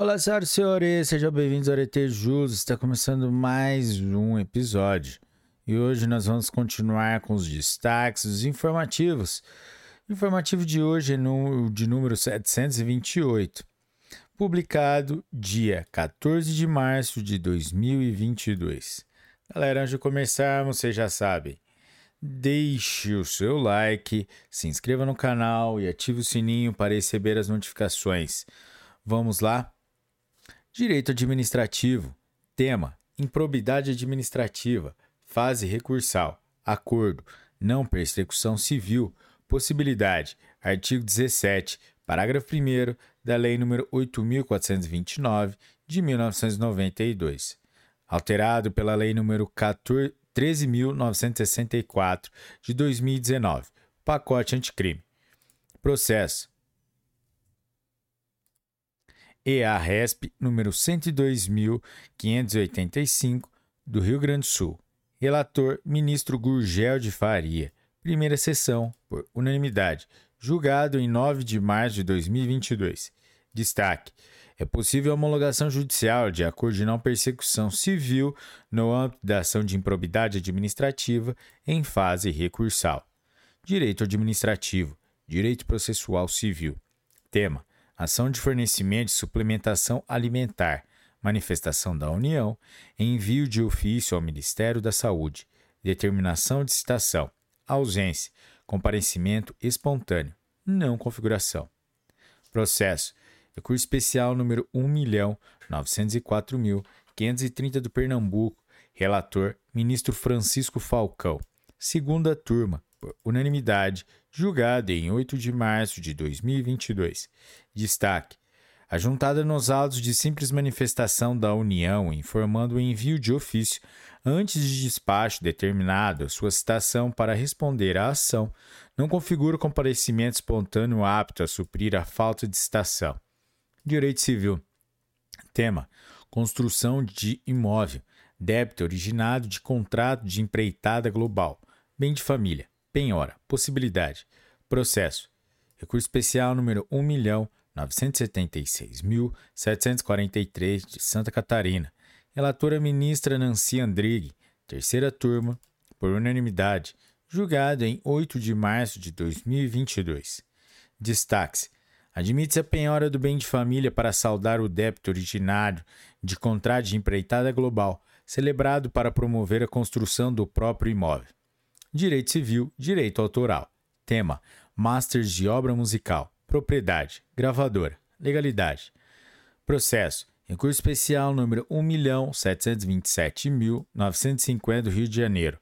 Olá, senhoras e senhores, sejam bem-vindos ao Arete Jus. Está começando mais um episódio. E hoje nós vamos continuar com os destaques, os informativos. O informativo de hoje é de número 728, publicado dia 14 de março de 2022. Galera, antes de começarmos, vocês já sabem, deixe o seu like, se inscreva no canal e ative o sininho para receber as notificações. Vamos lá? Direito administrativo. Tema: improbidade administrativa. Fase recursal. Acordo. Não persecução civil. Possibilidade. Artigo 17, parágrafo 1 da Lei nº 8429 de 1992, alterado pela Lei nº 13.964 de 2019, pacote anticrime. Processo EA-RESP número 102.585 do Rio Grande do Sul. Relator: Ministro Gurgel de Faria. Primeira sessão, por unanimidade. Julgado em 9 de março de 2022. Destaque: é possível homologação judicial de acordo de não persecução civil no âmbito da ação de improbidade administrativa em fase recursal. Direito administrativo, direito processual civil. Tema: ação de fornecimento de suplementação alimentar, manifestação da União, envio de ofício ao Ministério da Saúde, determinação de citação, ausência, comparecimento espontâneo, não configuração. Processo. Recurso especial número 1.904.530 do Pernambuco. Relator: Ministro Francisco Falcão. Segunda turma, por unanimidade, julgado em 8 de março de 2022. Destaque: ajuntada nos autos de simples manifestação da União informando o envio de ofício antes de despacho determinado a sua citação para responder à ação, não configura comparecimento espontâneo apto a suprir a falta de citação. Direito Civil. Tema: Construção de imóvel. Débito originado de contrato de empreitada global. Bem de família. Penhora. Possibilidade. Processo. Recurso especial número 1.976.743 de Santa Catarina. Relatora ministra Nancy Andrighi. Terceira turma. Por unanimidade. Julgado em 8 de março de 2022. Destaque-se. Admite-se a penhora do bem de família para saldar o débito originário de contrato de empreitada global, celebrado para promover a construção do próprio imóvel. Direito Civil, Direito Autoral. Tema: Masters de obra musical. Propriedade, gravadora, legalidade. Processo: Recurso especial número 1.727.950 do Rio de Janeiro.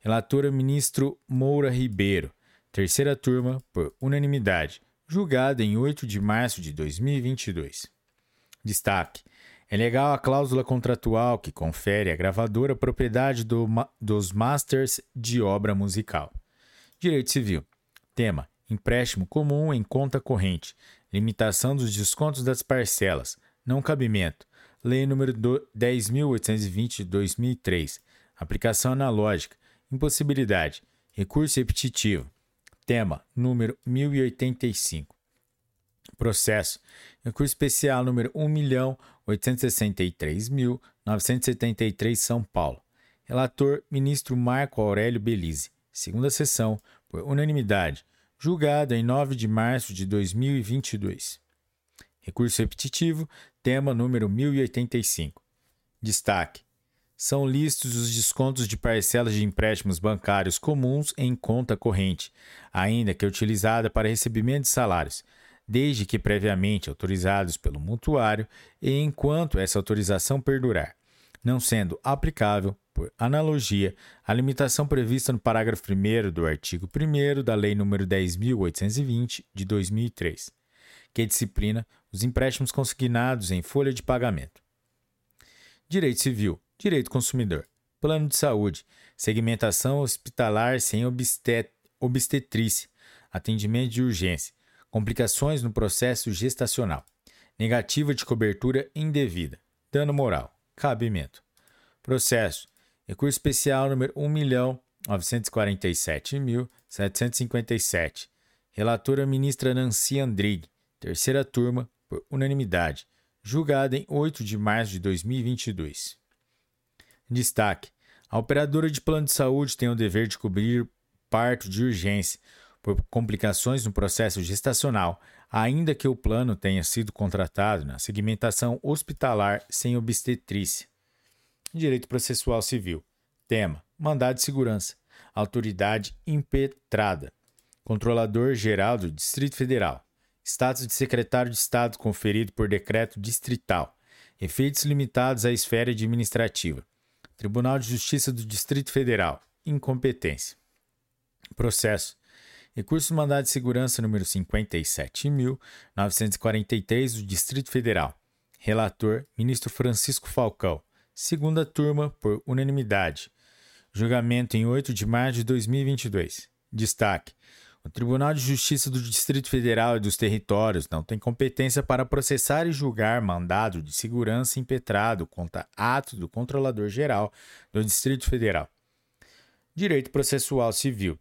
Relatora ministro Moura Ribeiro. Terceira turma, por unanimidade. Julgado em 8 de março de 2022. Destaque: é legal a cláusula contratual que confere à gravadora a propriedade do, dos masters de obra musical. Direito Civil. Tema: empréstimo comum em conta corrente. Limitação dos descontos das parcelas. Não cabimento. Lei nº 10.820 de 2003. Aplicação analógica. Impossibilidade. Recurso repetitivo. Tema: número 1085. Processo. Recurso especial número 1.863.973 São Paulo. Relator: Ministro Marco Aurélio Belize. Segunda sessão, por unanimidade. Julgado em 9 de março de 2022. Recurso repetitivo, tema número 1085. Destaque: são listos os descontos de parcelas de empréstimos bancários comuns em conta corrente, ainda que utilizada para recebimento de salários, desde que previamente autorizados pelo mutuário e enquanto essa autorização perdurar, não sendo aplicável, por analogia, a limitação prevista no parágrafo 1 do artigo 1 da Lei nº 10.820 de 2003, que disciplina os empréstimos consignados em folha de pagamento. Direito Civil Direito consumidor. Plano de saúde. Segmentação hospitalar sem obstet obstetrícia. Atendimento de urgência. Complicações no processo gestacional. Negativa de cobertura indevida. Dano moral. Cabimento. Processo. Recurso especial número 1.947.757. Relatora ministra Nancy Andrighi. Terceira turma, por unanimidade julgada em 8 de março de 2022. Destaque: a operadora de plano de saúde tem o dever de cobrir parto de urgência por complicações no processo gestacional, ainda que o plano tenha sido contratado na segmentação hospitalar sem obstetrícia. Direito Processual Civil. Tema: Mandado de Segurança. Autoridade impetrada. Controlador Geral do Distrito Federal. Status de secretário de Estado conferido por decreto distrital. Efeitos limitados à esfera administrativa. Tribunal de Justiça do Distrito Federal. Incompetência. Processo. Recurso mandado de segurança número 57.943 do Distrito Federal. Relator: Ministro Francisco Falcão. Segunda turma por unanimidade. Julgamento em 8 de março de 2022. Destaque: o Tribunal de Justiça do Distrito Federal e dos Territórios não tem competência para processar e julgar mandado de segurança impetrado contra ato do Controlador Geral do Distrito Federal. Direito Processual Civil.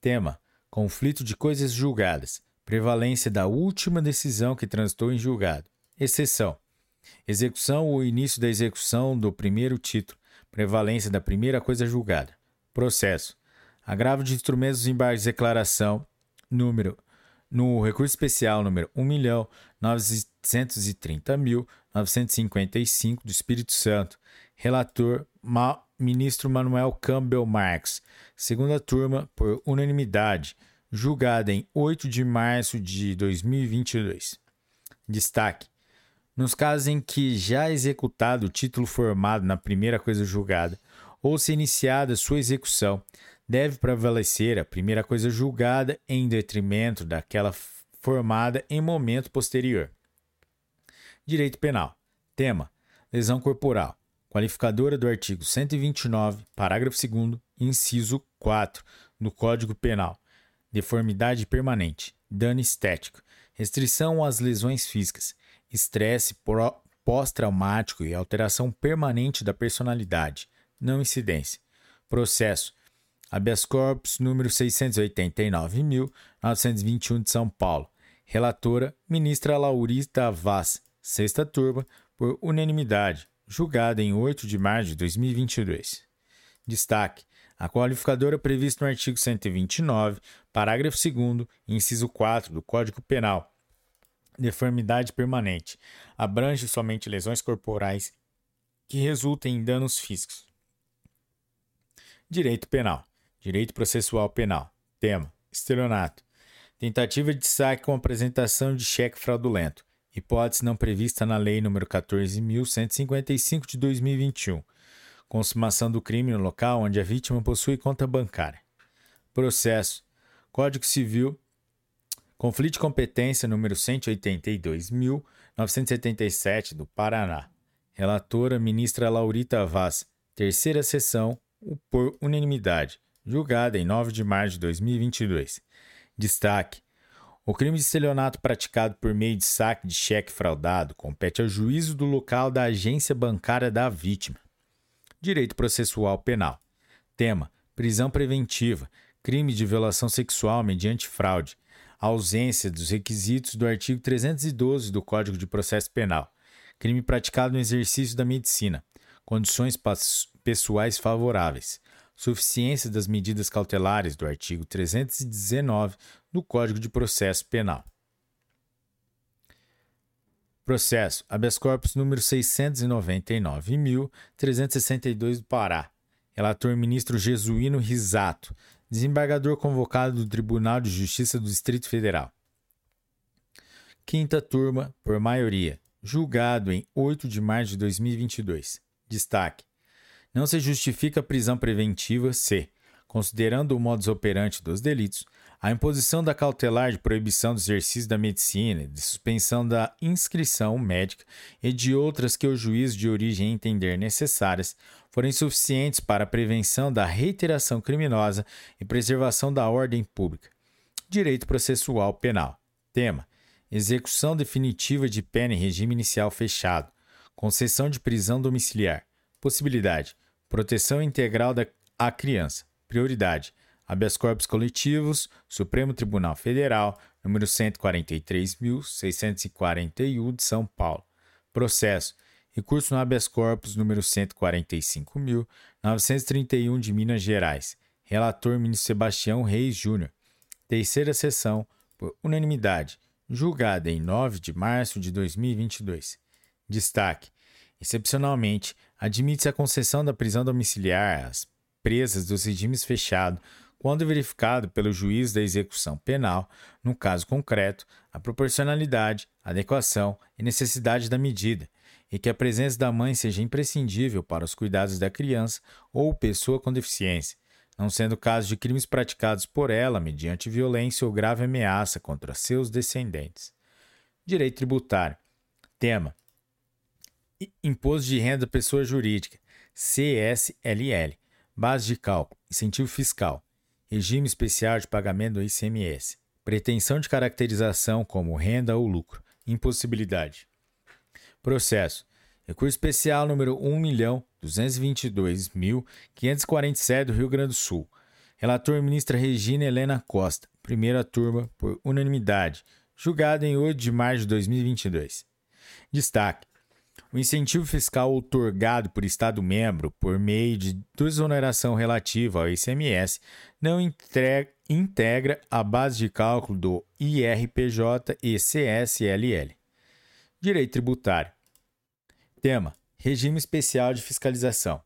Tema: Conflito de coisas julgadas. Prevalência da última decisão que transitou em julgado. Exceção: Execução ou início da execução do primeiro título. Prevalência da primeira coisa julgada. Processo: Agravo de instrumentos de embargo de declaração, número no recurso especial número 1.930.955 do Espírito Santo. Relator Ma ministro Manuel Campbell Marx. Segunda turma por unanimidade. Julgada em 8 de março de 2022. Destaque: nos casos em que já executado o título formado na primeira coisa julgada ou se iniciada sua execução, deve prevalecer a primeira coisa julgada em detrimento daquela formada em momento posterior. Direito Penal. Tema: lesão corporal. Qualificadora do artigo 129, parágrafo 2, inciso 4 do Código Penal. Deformidade permanente, dano estético, restrição às lesões físicas, estresse pós-traumático e alteração permanente da personalidade, não incidência. Processo. Habeas corpus número 689.921 de São Paulo. Relatora, ministra Laurita Vaz, sexta turma, por unanimidade, julgada em 8 de março de 2022. Destaque: a qualificadora prevista no artigo 129, parágrafo 2, inciso 4 do Código Penal. Deformidade permanente abrange somente lesões corporais que resultem em danos físicos. Direito Penal. Direito Processual Penal. Tema: Estelionato. Tentativa de saque com apresentação de cheque fraudulento. Hipótese não prevista na Lei nº 14.155 de 2021. Consumação do crime no local onde a vítima possui conta bancária. Processo. Código Civil. Conflito de competência número 182.977 do Paraná. Relatora ministra Laurita Vaz. Terceira sessão, por unanimidade julgada em 9 de março de 2022. Destaque: o crime de estelionato praticado por meio de saque de cheque fraudado compete ao juízo do local da agência bancária da vítima. Direito processual penal. Tema: prisão preventiva, crime de violação sexual mediante fraude, ausência dos requisitos do artigo 312 do Código de Processo Penal, crime praticado no exercício da medicina, condições pessoais favoráveis, suficiência das medidas cautelares do artigo 319 do Código de Processo Penal. Processo habeas corpus número 699.362 do Pará. Relator ministro Jesuíno Risato, desembargador convocado do Tribunal de Justiça do Distrito Federal. Quinta turma, por maioria, julgado em 8 de março de 2022. Destaque: não se justifica a prisão preventiva se, considerando o modus operandi dos delitos, a imposição da cautelar de proibição do exercício da medicina, de suspensão da inscrição médica e de outras que o juízo de origem entender necessárias forem suficientes para a prevenção da reiteração criminosa e preservação da ordem pública. Direito processual penal. Tema: execução definitiva de pena em regime inicial fechado, concessão de prisão domiciliar. Possibilidade: proteção integral da à criança. Prioridade: habeas corpus coletivos, Supremo Tribunal Federal, número 143.641 de São Paulo. Processo. Recurso no habeas corpus número 145.931 de Minas Gerais. Relator ministro Sebastião Reis Júnior. Terceira sessão, por unanimidade, julgada em 9 de março de 2022. Destaque: excepcionalmente, admite-se a concessão da prisão domiciliar às presas dos regimes fechados quando verificado pelo juiz da execução penal, no caso concreto, a proporcionalidade, adequação e necessidade da medida, e que a presença da mãe seja imprescindível para os cuidados da criança ou pessoa com deficiência, não sendo caso de crimes praticados por ela mediante violência ou grave ameaça contra seus descendentes. Direito tributário. Tema: Imposto de renda da pessoa jurídica, CSLL. Base de cálculo: incentivo fiscal regime especial de pagamento do ICMS, pretensão de caracterização como renda ou lucro, impossibilidade. Processo. Recurso especial número 1.222.547 do Rio Grande do Sul. Relator ministra Regina Helena Costa. Primeira turma por unanimidade. Julgado em 8 de março de 2022. Destaque: o incentivo fiscal outorgado por Estado-membro por meio de desoneração relativa ao ICMS não integra a base de cálculo do IRPJ e CSLL. Direito tributário. Tema: Regime especial de fiscalização.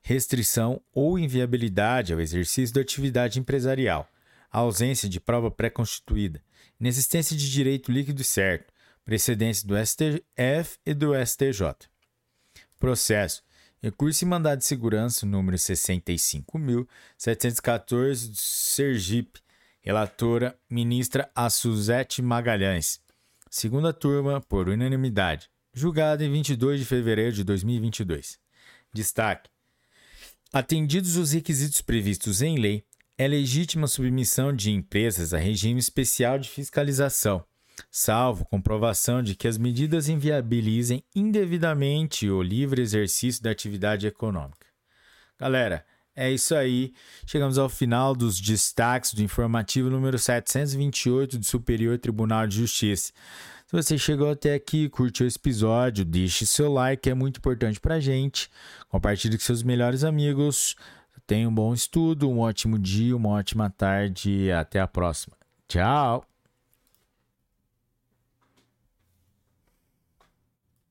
Restrição ou inviabilidade ao exercício da atividade empresarial. ausência de prova pré-constituída. Inexistência de direito líquido certo precedência do STF e do STJ. Processo. Recurso e mandado de segurança número 65.714 Sergipe. Relatora, ministra Suzete Magalhães. Segunda turma, por unanimidade. Julgada em 22 de fevereiro de 2022. Destaque: Atendidos os requisitos previstos em lei, é legítima submissão de empresas a regime especial de fiscalização salvo comprovação de que as medidas inviabilizem indevidamente o livre exercício da atividade econômica. Galera, é isso aí. Chegamos ao final dos destaques do informativo número 728 do Superior Tribunal de Justiça. Se você chegou até aqui, curtiu esse episódio, deixe seu like, é muito importante pra gente. Compartilhe com seus melhores amigos. Tenha um bom estudo, um ótimo dia, uma ótima tarde e até a próxima. Tchau!